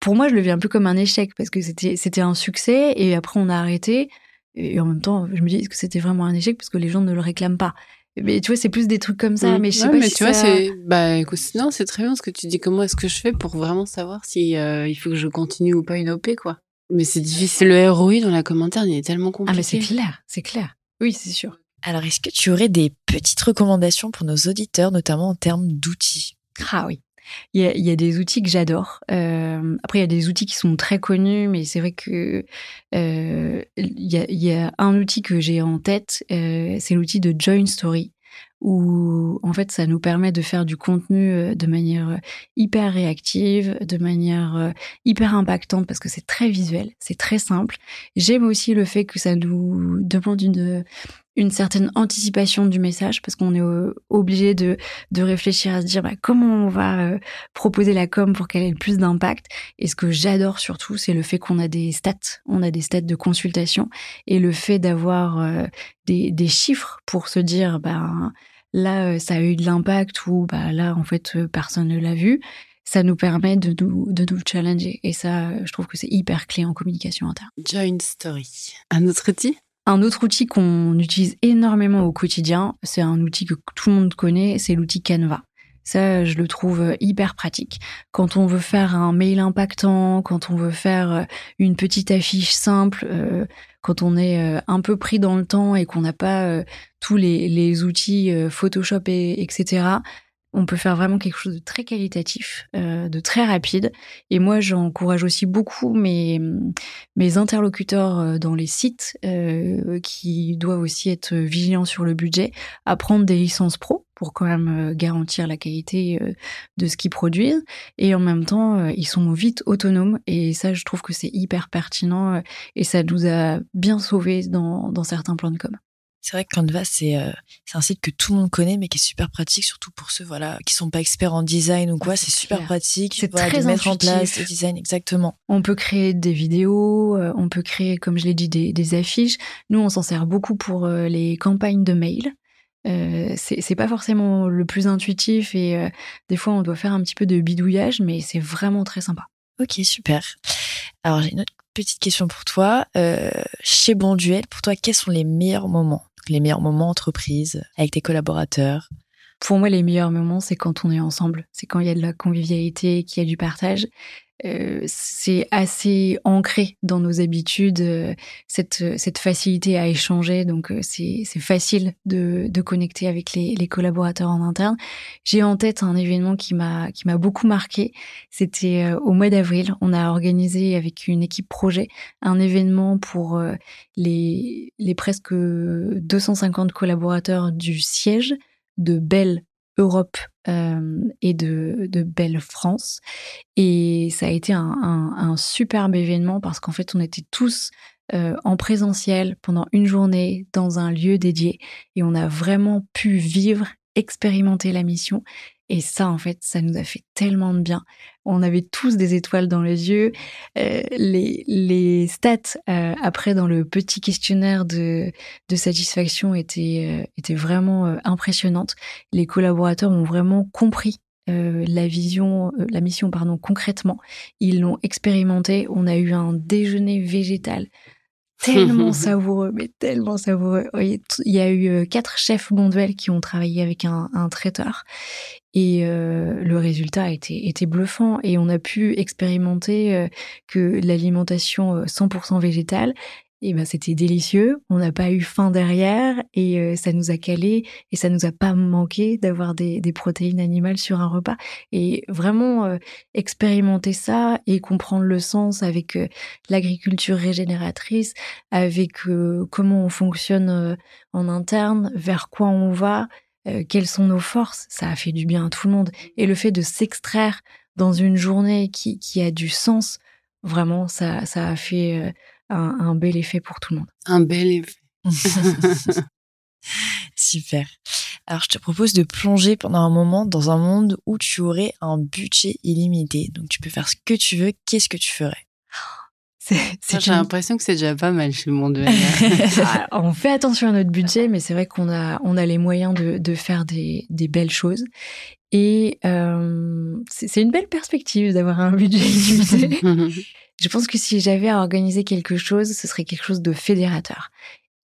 pour moi, je le vis un peu comme un échec parce que c'était, c'était un succès et après, on a arrêté. Et en même temps, je me dis, est-ce que c'était vraiment un échec parce que les gens ne le réclament pas? Mais tu vois, c'est plus des trucs comme ça. Mm. Mais je sais Ouais, pas mais si tu vois, c'est bah écoute, non, c'est très bien ce que tu dis. Comment est-ce que je fais pour vraiment savoir si euh, il faut que je continue ou pas une OP quoi? Mais c'est difficile. Le ROI dans la commentaire, il est tellement compliqué. Ah, mais c'est clair, c'est clair. Oui, c'est sûr. Alors, est-ce que tu aurais des petites recommandations pour nos auditeurs, notamment en termes d'outils? Ah oui. Il y a, des outils que j'adore. Euh, après, il y a des outils qui sont très connus, mais c'est vrai que euh, il, y a, un outil que j'ai en tête, euh, c'est l'outil de Join Story, où en fait, ça nous permet de faire du contenu de manière hyper réactive, de manière hyper impactante, parce que c'est très visuel, c'est très simple. J'aime aussi le fait que ça nous demande une une certaine anticipation du message parce qu'on est euh, obligé de de réfléchir à se dire bah, comment on va euh, proposer la com pour qu'elle ait le plus d'impact. Et ce que j'adore surtout, c'est le fait qu'on a des stats, on a des stats de consultation et le fait d'avoir euh, des, des chiffres pour se dire bah là euh, ça a eu de l'impact ou bah là en fait personne ne l'a vu. Ça nous permet de nous, de nous challenger. Et ça, je trouve que c'est hyper clé en communication interne. Join Story. Un autre outil? Un autre outil qu'on utilise énormément au quotidien, c'est un outil que tout le monde connaît, c'est l'outil Canva. Ça, je le trouve hyper pratique. Quand on veut faire un mail impactant, quand on veut faire euh, une petite affiche simple, euh, quand on est euh, un peu pris dans le temps et qu'on n'a pas tous les, outils Photoshop et etc. On peut faire vraiment quelque chose de très qualitatif, euh, de très rapide. Et moi, j'encourage aussi beaucoup mes, mes interlocuteurs euh, dans les sites euh, qui doivent aussi être vigilants sur le budget à prendre des licences pro pour quand même euh, garantir la qualité euh, de ce qu'ils produisent. Et en même temps, ils sont vite autonomes. Et ça, je trouve que c'est hyper pertinent et ça nous a bien sauvés dans, dans certains plans de com. C'est vrai que Canva, c'est euh, c'est un site que tout le monde connaît, mais qui est super pratique, surtout pour ceux voilà qui sont pas experts en design ou quoi. Ah, c'est super clair. pratique. C'est voilà, très de mettre en place le design exactement. On peut créer des vidéos, euh, on peut créer, comme je l'ai dit, des, des affiches. Nous, on s'en sert beaucoup pour euh, les campagnes de mail. Euh, c'est pas forcément le plus intuitif et des fois on doit faire un petit peu de bidouillage, mais c'est vraiment très sympa. Ok, super. Alors j'ai une autre petite question pour toi. Chez Bonduel, pour toi, quels sont les meilleurs moments? Les meilleurs moments entreprise avec tes collaborateurs. Pour moi, les meilleurs moments, c'est quand on est ensemble. C'est quand il y a de la convivialité, qu'il y a du partage. Euh, c'est assez ancré dans nos habitudes, euh, cette, cette facilité à échanger. Donc, euh, c'est facile de, de connecter avec les, les collaborateurs en interne. J'ai en tête un événement qui m'a qui m'a beaucoup marqué. C'était euh, au mois d'avril. On a organisé avec une équipe projet un événement pour euh, les, les presque 250 collaborateurs du siège de Belle Europe euh, et de, de Belle France. Et ça a été un, un, superbe événement parce qu'en fait, on était tous euh, en présentiel pendant une journée dans un lieu dédié et on a vraiment pu vivre, expérimenter la mission. Et ça, en fait, ça nous a fait tellement de bien. On avait tous des étoiles dans les yeux. Euh, les, les stats euh, après dans le petit questionnaire de, de satisfaction étaient, euh, étaient vraiment impressionnantes. Les collaborateurs ont vraiment compris euh, la vision, euh, la mission pardon concrètement. Ils l'ont expérimenté. On a eu un déjeuner végétal tellement savoureux, mais tellement savoureux. Il y a eu euh, quatre chefs Bonduel qui ont travaillé avec un, un traiteur et euh, le résultat était, était bluffant. Et on a pu expérimenter euh, que l'alimentation euh, 100% végétale et ben c'était délicieux, on n'a pas eu faim derrière et euh, ça nous a calé et ça nous a pas manqué d'avoir des, des protéines animales sur un repas. Et vraiment euh, expérimenter ça et comprendre le sens avec euh, l'agriculture régénératrice, avec euh, comment on fonctionne euh, en interne, vers quoi on va, euh, quelles sont nos forces, ça a fait du bien à tout le monde. Et le fait de s'extraire dans une journée qui, qui a du sens, vraiment, ça, ça a fait euh, un, un bel effet pour tout le monde. Un bel effet. Super. Alors, je te propose de plonger pendant un moment dans un monde où tu aurais un budget illimité. Donc, tu peux faire ce que tu veux. Qu'est-ce que tu ferais? J'ai l'impression que c'est déjà pas mal chez mon ah, on fait attention à notre budget, mais c'est vrai qu'on a, on a les moyens de, de faire des, des belles choses. Et euh, c'est une belle perspective d'avoir un budget limité. Je pense que si j'avais à organiser quelque chose, ce serait quelque chose de fédérateur.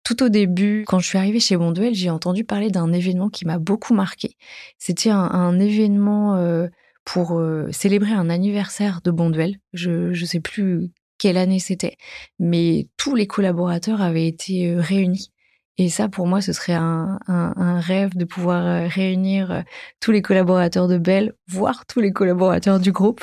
Tout au début, quand je suis arrivée chez Bonduel, j'ai entendu parler d'un événement qui m'a beaucoup marqué. C'était un, événement euh, pour euh, célébrer un anniversaire de Bonduel. Je ne sais plus quelle année c'était, mais tous les collaborateurs avaient été euh, réunis. Et ça, pour moi, ce serait un, un, rêve de pouvoir euh, réunir euh, tous les collaborateurs de Bell, voire tous les collaborateurs du groupe,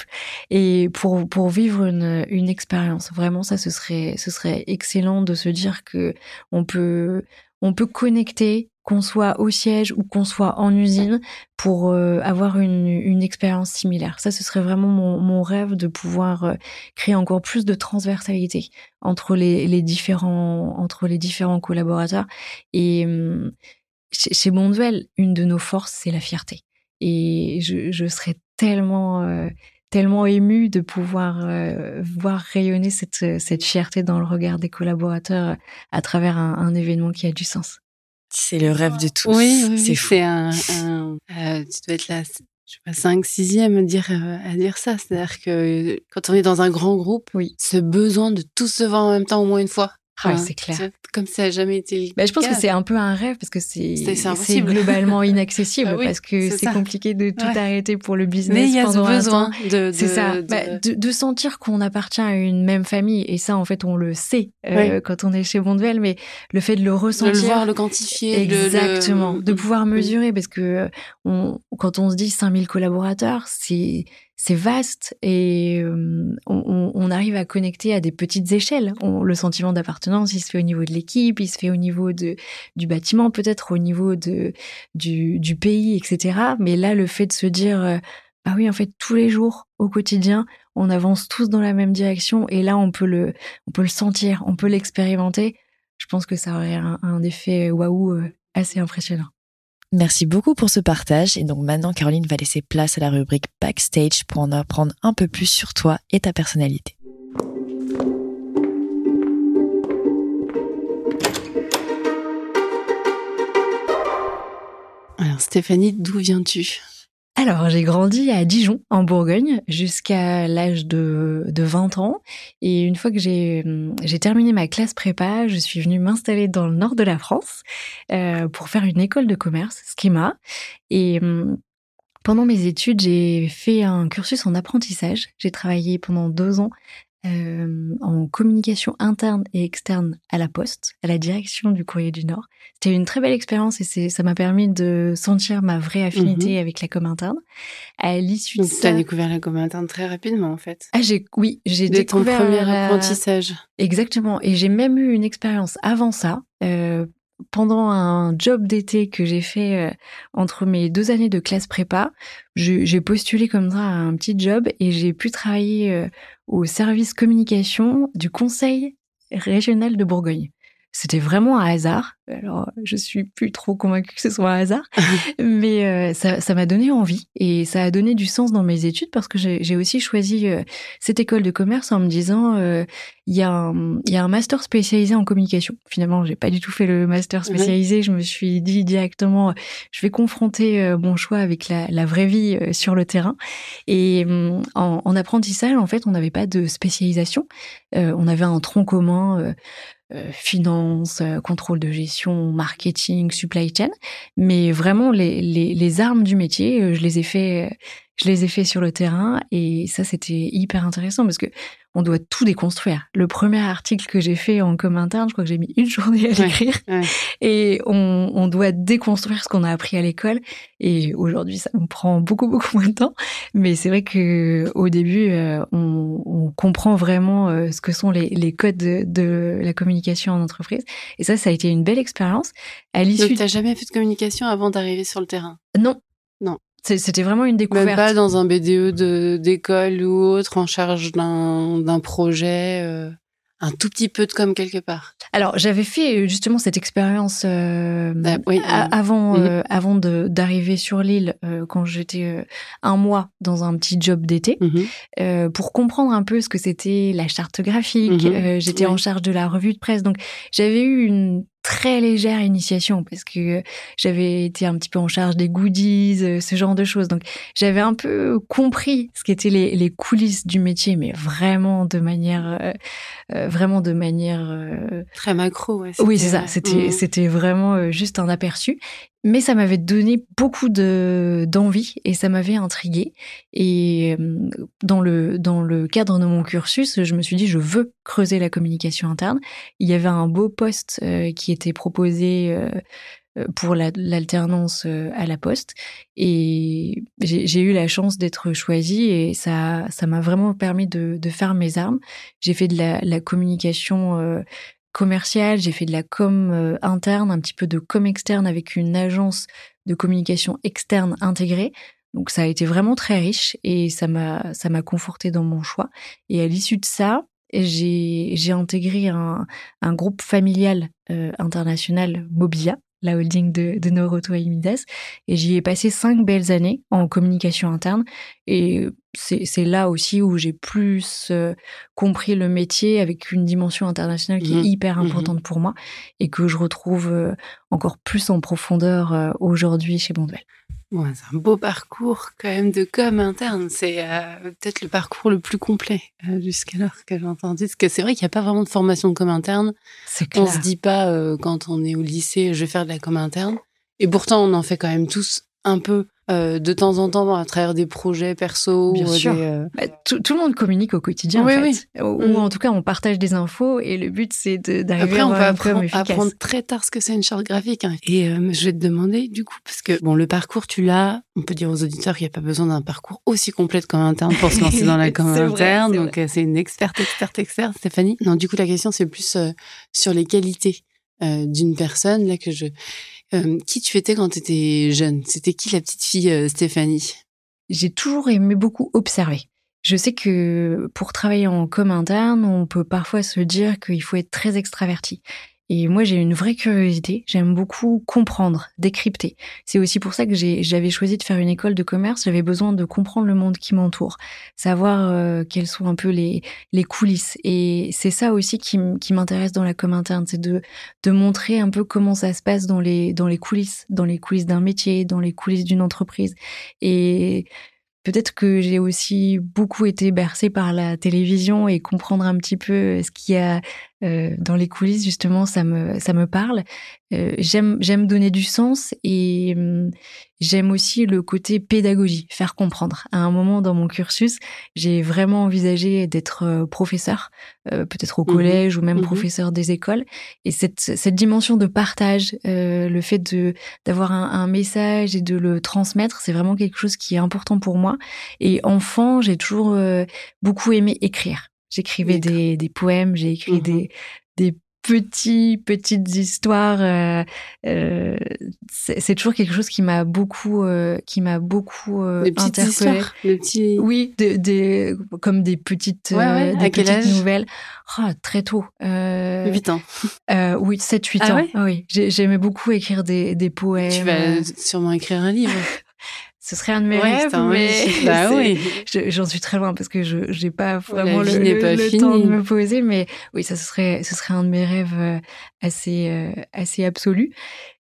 et pour, pour vivre une, une expérience. Vraiment, ça, ce serait, ce serait excellent de se dire que on peut, on peut connecter qu'on soit au siège ou qu'on soit en usine pour euh, avoir une, une expérience similaire. Ça, ce serait vraiment mon, mon rêve de pouvoir euh, créer encore plus de transversalité entre les, les, différents entre les différents collaborateurs. Et hum, chez, chez une de nos forces, c'est la fierté. Et je, je serais tellement euh, tellement émue de pouvoir voir rayonner cette, cette fierté dans le regard des collaborateurs à travers un, un événement qui a du sens. C'est le rêve de tous. Oui, oui c'est fou. Un, un euh, tu dois être là, je sais pas, 5, 6e à dire, euh, à dire ça. C'est-à-dire que quand on est dans un grand groupe, oui. ce besoin de tous se voir en même temps au moins une fois, ah, c'est clair. Comme ça n'a jamais été. Bah, je pense que c'est un peu un rêve parce que c'est globalement inaccessible ah parce que c'est compliqué de tout arrêter pour le business. Mais il y a ce besoin de, c'est ça, bah, de... de, sentir qu'on appartient à une même famille et ça en fait on le sait euh, quand on est chez Bonduel, mais le fait de le ressentir, de le voir, le quantifier, exactement, de pouvoir mesurer parce que on, quand on se dit 5000 collaborateurs, c'est c'est vaste et on, arrive à connecter à des petites échelles. le sentiment d'appartenance, il se fait au niveau de l'équipe, il se fait au niveau du bâtiment, peut-être au niveau du, pays, etc. Mais là, le fait de se dire, ah oui, en fait, tous les jours, au quotidien, on avance tous dans la même direction et là, on peut le, on peut le sentir, on peut l'expérimenter. Je pense que ça aurait un, un effet waouh assez impressionnant. Merci beaucoup pour ce partage. Et donc maintenant, Caroline va laisser place à la rubrique Backstage pour en apprendre un peu plus sur toi et ta personnalité. Alors Stéphanie, d'où viens-tu? Alors, j'ai grandi à Dijon, en Bourgogne, jusqu'à l'âge de, de 20 ans. Et une fois que j'ai, j'ai terminé ma classe prépa, je suis venue m'installer dans le nord de la France euh, pour faire une école de commerce, Schema. Et hum, pendant mes études, j'ai fait un cursus en apprentissage. J'ai travaillé pendant deux ans euh, en communication interne et externe à la Poste, à la direction du Courrier du Nord. C'était une très belle expérience et ça m'a permis de sentir ma vraie affinité mhm. avec la com interne. À l'issue de ça, tu as découvert la com interne très rapidement en fait. Ah j'ai oui, j'ai découvert ton premier apprentissage. Exactement et j'ai même eu une expérience avant ça. Euh, pendant un job d'été que j'ai fait euh, entre mes deux années de classe prépa, j'ai postulé comme ça à un petit job et j'ai pu travailler euh, au service communication du Conseil régional de Bourgogne. C'était vraiment un hasard. Alors, je suis plus trop convaincue que ce soit un hasard, mais euh, ça, m'a donné envie et ça a donné du sens dans mes études parce que j'ai aussi choisi euh, cette école de commerce en me disant euh, il y, a un, y a un master spécialisé en communication. Finalement, j'ai pas du tout fait le master spécialisé. Je me suis dit directement, je vais confronter mon choix avec la, la vraie vie sur le terrain. Et en, en apprentissage, en fait, on n'avait pas de spécialisation. on avait un tronc commun euh, finance, euh, contrôle de gestion, marketing, supply chain, mais vraiment les, les, les armes du métier, euh, je les ai fait je les ai fait sur le terrain et ça c'était hyper intéressant parce que on doit tout déconstruire. Le premier article que j'ai fait en com interne, je crois que j'ai mis une journée à l'écrire et on, on, doit déconstruire ce qu'on a appris à l'école et aujourd'hui ça me prend beaucoup beaucoup moins de temps. Mais c'est vrai que au début euh, on, on, comprend vraiment euh, ce que sont les, les codes de, de, la communication en entreprise et ça ça a été une belle expérience. À l'issue Donc t'as jamais fait de communication avant d'arriver sur le terrain? Non, non. C'était vraiment une découverte. Même pas dans un BDE d'école ou autre en charge d'un projet, euh, un tout petit peu de com quelque part. Alors j'avais fait euh, justement cette expérience euh, oui, euh, avant mhm. avant d'arriver sur l'île quand j'étais un mois dans un petit job d'été mhm. pour comprendre un peu ce que c'était la charte graphique. Mhm. J'étais Oui. en charge de la revue de presse, donc j'avais eu une très légère initiation parce que j'avais été un petit peu en charge des goodies, euh, ce genre de choses. Donc j'avais un peu compris ce qu'étaient les, les coulisses du métier, mais vraiment de manière, euh, euh, vraiment de manière euh, Très macro, ouais. oui, c'est ça. C'était, Mhm. c'était vraiment juste un aperçu. Mais ça m'avait donné beaucoup de, d'envie et ça m'avait intriguée. Et dans le, dans le cadre de mon cursus, je me suis dit, je veux creuser la communication interne. Il y avait un beau poste qui était proposé euh, euh, pour la- l'alternance euh, à la poste. Et j'ai, eu la chance d'être choisie et ça, ça m'a vraiment permis de, faire mes armes. J'ai fait de la, communication commerciale, j'ai fait de la com interne, un petit peu de com externe avec une agence de communication externe intégrée. Donc ça a été vraiment très riche et ça m'a ça m'a conforté dans mon choix. Et à l'issue de ça, j'ai intégré un, un groupe familial euh, international Mobia, la holding de, de Noroto et Midas, et j'y ai passé cinq belles années en communication interne. Et c'est là aussi où j'ai plus euh, compris le métier avec une dimension internationale qui est hyper Mhm. importante pour moi et que je retrouve euh, encore plus en profondeur aujourd'hui chez Bondwell. Ouais, c'est un beau parcours quand même de com interne. C'est euh, peut-être le parcours le plus complet euh, jusqu'alors que j'ai entendu. Parce que c'est vrai qu'il n'y a pas vraiment de formation de com interne. C'est On se dit pas euh, quand on est au lycée, je vais faire de la com interne. Et pourtant, on en fait quand même tous un peu euh, de temps en temps à travers des projets perso. Bien ou sûr. des, euh, Bah, tout, tout le monde communique au quotidien, Oui, en oui. fait. Ou, Mm. ou en tout cas, on partage des infos et le but, c'est de- d'arriver Après, à on com apprendre, très tard ce que c'est une charte graphique. hein. Et euh, je vais te demander, du coup, parce que bon, le parcours, tu l'as. On peut dire aux auditeurs qu'il n'y a pas besoin d'un parcours aussi complet comme interne pour se lancer dans la com C'est vrai, interne. c'est Donc, euh, c'est une experte, experte, experte, Stéphanie? Non, du coup, la question, c'est plus euh, sur les qualités euh, d'une personne. Là, que je. Euh, qui tu étais quand tu étais jeune? C'était qui la petite fille euh, Stéphanie? J'ai toujours aimé beaucoup observer. Je sais que pour travailler en com interne, on peut parfois se dire qu'il faut être très extraverti. Et moi, j'ai une vraie curiosité. J'aime beaucoup comprendre, décrypter. C'est aussi pour ça que j'avais choisi de faire une école de commerce. J'avais besoin de comprendre le monde qui m'entoure, savoir euh, quelles sont un peu les, les coulisses. Et c'est ça aussi qui, qui m'intéresse dans la com interne, c'est de, de montrer un peu comment ça se passe dans les, dans les coulisses, dans les coulisses d'un métier, dans les coulisses d'une entreprise. Et peut-être que j'ai aussi beaucoup été bercée par la télévision et comprendre un petit peu ce qu'il y a euh, dans les coulisses, justement, ça me, ça me parle. Euh, j'aime, j'aime donner du sens et hum, j'aime aussi le côté pédagogie, faire comprendre. À un moment dans mon cursus, j'ai vraiment envisagé d'être euh, professeur, euh, peut-être au Mhm. collège ou même Mhm. professeur des écoles. Et cette, cette dimension de partage, euh, le fait de d'avoir un, un message et de le transmettre, c'est vraiment quelque chose qui est important pour moi. Et enfant, j'ai toujours euh, beaucoup aimé écrire. J'écrivais des, des poèmes, j'ai écrit Mhm. des, des petits, petites histoires. euh, euh, c'est toujours quelque chose qui m'a beaucoup, euh, qui m'a beaucoup euh, interpellée. histoires, les petits. Oui, des, comme des petites, Ouais, ouais. À des petites nouvelles. Ah, très tôt. Euh, 8 ans. oui, 7-8 Ah ans. ouais? Oui, J'ai- j'aimais beaucoup écrire des, des poèmes. Tu vas sûrement écrire un livre. Ce serait un de mes Ouais, rêves, mais. Bah c'est- oui. je- j'en suis très loin parce que je j'ai pas La vraiment le, le- pas le finie. temps de me poser. Mais oui, ça ce serait ce serait un de mes rêves euh, assez euh, assez absolu.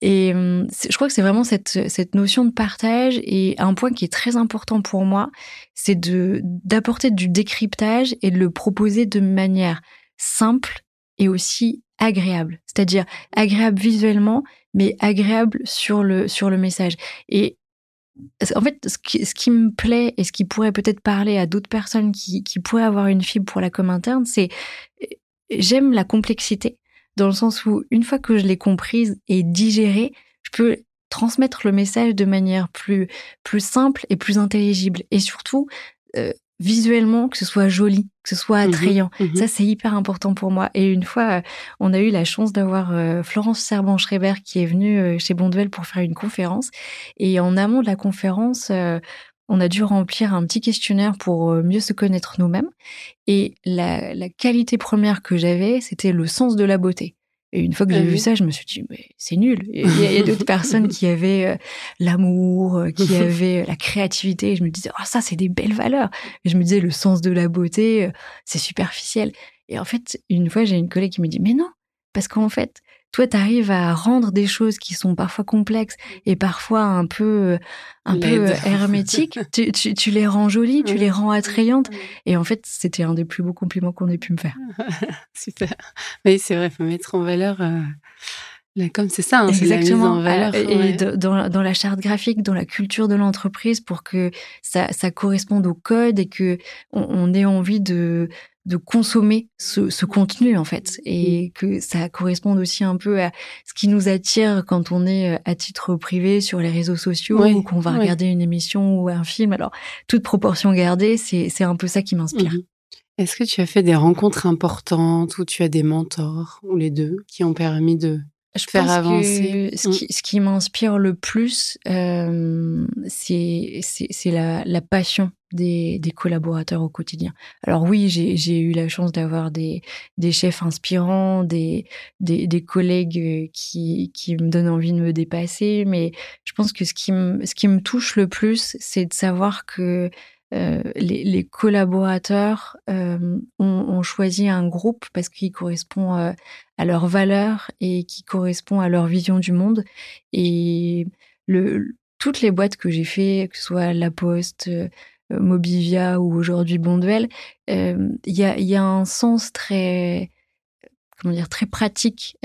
Et c'est- je crois que c'est vraiment cette cette notion de partage et un point qui est très important pour moi, c'est de d'apporter du décryptage et de le proposer de manière simple et aussi agréable. C'est-à-dire agréable visuellement, mais agréable sur le sur le message. Et en fait, ce qui, me plaît et ce qui pourrait peut-être parler à d'autres personnes qui, pourraient avoir une fibre pour la com interne, c'est j'aime la complexité. Dans le sens où une fois que je l'ai comprise et digérée, je peux transmettre le message de manière plus plus simple et plus intelligible. Et surtout euh, visuellement que ce soit joli, que ce soit Mhm, attrayant. mhm. Ça, c'est hyper important pour moi. Et une fois, euh, on a eu la chance d'avoir euh, Florence Serban-Schreiber qui est venue euh, chez Bondwell pour faire une conférence. Et en amont de la conférence, on a dû remplir un petit questionnaire pour mieux se connaître nous-mêmes. Et la, la qualité première que j'avais, c'était le sens de la beauté. Et une fois que j'ai vu ça, je me suis dit, mais c'est nul. Il y a, d'autres personnes qui avaient euh, l'amour, euh, qui avaient la créativité. Et je me disais, oh, ça, c'est des belles valeurs. Et je me disais, le sens de la beauté, c'est superficiel. Et en fait, une fois, j'ai une collègue qui me dit, mais non, parce qu'en fait, toi, tu arrives à rendre des choses qui sont parfois complexes et parfois un peu, un peu hermétiques. tu, tu, tu, les rends jolies, tu les rends attrayantes. Et en fait, c'était un des plus beaux compliments qu'on ait pu me faire. Super. Oui, c'est vrai, il faut mettre en valeur. Euh, comme c'est ça, hein, Exactement. La mise en valeur. Et dans, dans, la charte graphique, dans la culture de l'entreprise, pour que ça, ça, corresponde au code et que on ait envie de de consommer ce, contenu en fait et que ça corresponde aussi un peu à ce qui nous attire quand on est euh, à titre privé sur les réseaux sociaux ou qu'on va regarder une émission ou un film. Alors toute proportion gardée, c'est un peu ça qui m'inspire. Mhm. Est-ce que tu as fait des rencontres importantes ou tu as des mentors ou les deux qui ont permis de je faire avancer? ce qui, ce qui m'inspire le plus, euh, c'est la, la passion des, collaborateurs au quotidien. Alors oui, j'ai eu la chance d'avoir des, chefs inspirants, des, collègues qui, qui me donnent envie de me dépasser, mais je pense que ce qui me, touche le plus, c'est de savoir que euh, les, collaborateurs euh, ont, choisi un groupe parce qu'il correspond euh, à leurs valeurs et qui correspond à leur vision du monde. Et toutes les boîtes que j'ai fait, que ce soit La Poste, Mobivia ou aujourd'hui Bonduel, il y a, un sens très comment dire très pratique.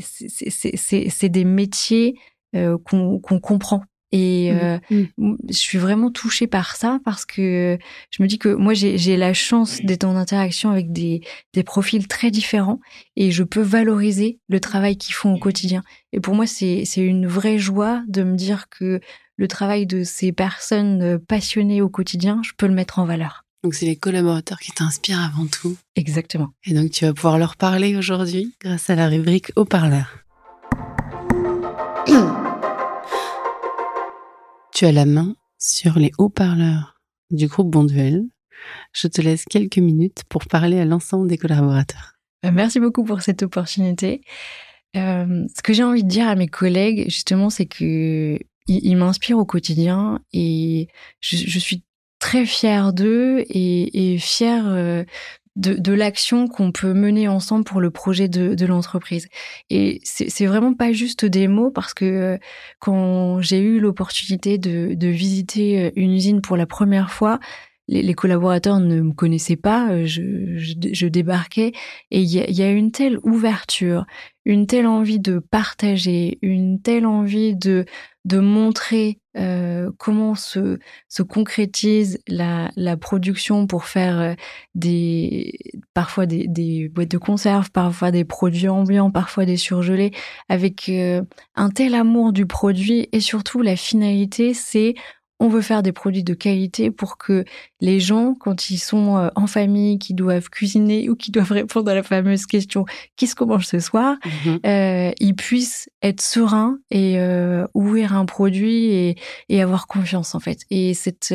c'est des métiers qu'on comprend et mmh. Euh, mmh. je suis vraiment touchée par ça parce que je me dis que moi, j'ai la chance d'être en interaction avec des, des profils très différents et je peux valoriser le travail qu'ils font au quotidien. Et pour moi, c'est une vraie joie de me dire que le travail de ces personnes euh, passionnées au quotidien, je peux le mettre en valeur. Donc c'est les collaborateurs qui t'inspirent avant tout. Exactement. Et donc tu vas pouvoir leur parler aujourd'hui grâce à la rubrique haut-parleur. Tu as la main sur les haut-parleurs du groupe Bonduel. Je te laisse quelques minutes pour parler à l'ensemble des collaborateurs. Euh, merci beaucoup pour cette opportunité. Euh, ce que j'ai envie de dire à mes collègues, justement, c'est que ils, m'inspirent au quotidien et je, suis très fière d'eux et, et fière euh, de, de l'action qu'on peut mener ensemble pour le projet de, de l'entreprise. Et c'est vraiment pas juste des mots parce que euh, quand j'ai eu l'opportunité de, de visiter euh, une usine pour la première fois, les, les, collaborateurs ne me connaissaient pas, euh, je, je, je débarquais et il y a, y a, une telle ouverture, une telle envie de partager, une telle envie de, de montrer euh, comment se, se concrétise la, la production pour faire euh, des parfois des, des boîtes de conserve, parfois des produits ambiants, parfois des surgelés, avec un tel amour du produit et surtout la finalité, c'est on veut faire des produits de qualité pour que les gens, quand ils sont euh, en famille, qui doivent cuisiner ou qui doivent répondre à la fameuse question qu'est-ce qu'on mange ce soir, mhm. euh, ils puissent être sereins et euh, ouvrir un produit et, et, avoir confiance en fait. Et cette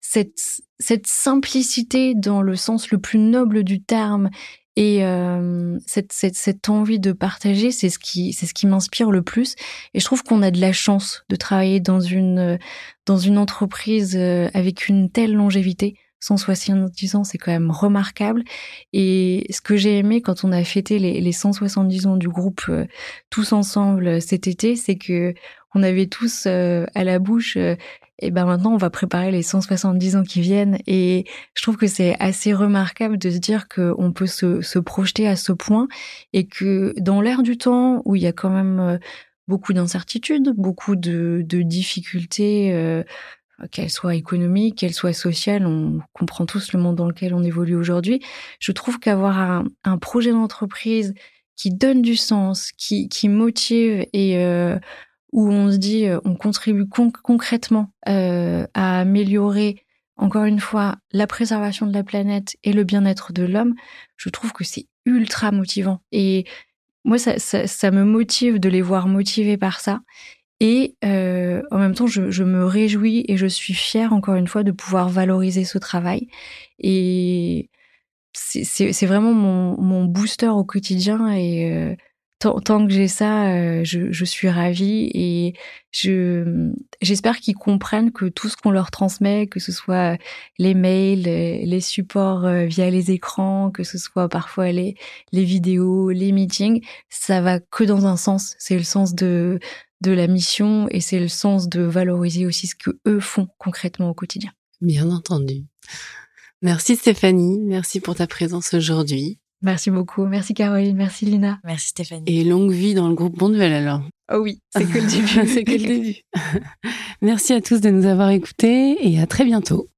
cette cette simplicité dans le sens le plus noble du terme et euh, cette, cette, cette, envie de partager, c'est ce qui, c'est ce qui m'inspire le plus. Et je trouve qu'on a de la chance de travailler dans une, dans une entreprise euh, avec une telle longévité. 170 ans, c'est quand même remarquable. Et ce que j'ai aimé quand on a fêté les, les 170 ans du groupe euh, tous ensemble cet été, c'est que on avait tous à la bouche et ben maintenant on va préparer les 170 ans qui viennent et je trouve que c'est assez remarquable de se dire qu'on peut se, se, projeter à ce point et que dans l'ère du temps où il y a quand même euh, beaucoup d'incertitudes, beaucoup de, de difficultés, euh, qu'elles soient économiques, qu'elles soient sociales, on comprend tous le monde dans lequel on évolue aujourd'hui. Je trouve qu'avoir un, un, projet d'entreprise qui donne du sens, qui, qui motive et euh, où on se dit euh, on contribue concrètement euh, à améliorer encore une fois la préservation de la planète et le bien-être de l'homme, je trouve que c'est ultra motivant. Et moi, ça, me motive de les voir motivés par ça. Et euh, en même temps, je, me réjouis et je suis fière, encore une fois, de pouvoir valoriser ce travail. Et c'est vraiment mon, booster au quotidien. Et tant, tant, que j'ai ça, euh, je, suis ravie. Et j'espère qu'ils comprennent que tout ce qu'on leur transmet, que ce soit les mails, les supports euh, via les écrans, que ce soit parfois les, les vidéos, les meetings, ça va que dans un sens. C'est le sens de de la mission et c'est le sens de valoriser aussi ce que eux font concrètement au quotidien. Bien entendu. Merci Stéphanie, merci pour ta présence aujourd'hui. Merci beaucoup, merci Caroline, merci Lina. Merci Stéphanie. Et longue vie dans le groupe Bonduel alors. Oh oui, c'est que le début. c'est que le début. merci à tous de nous avoir écoutés et à très bientôt.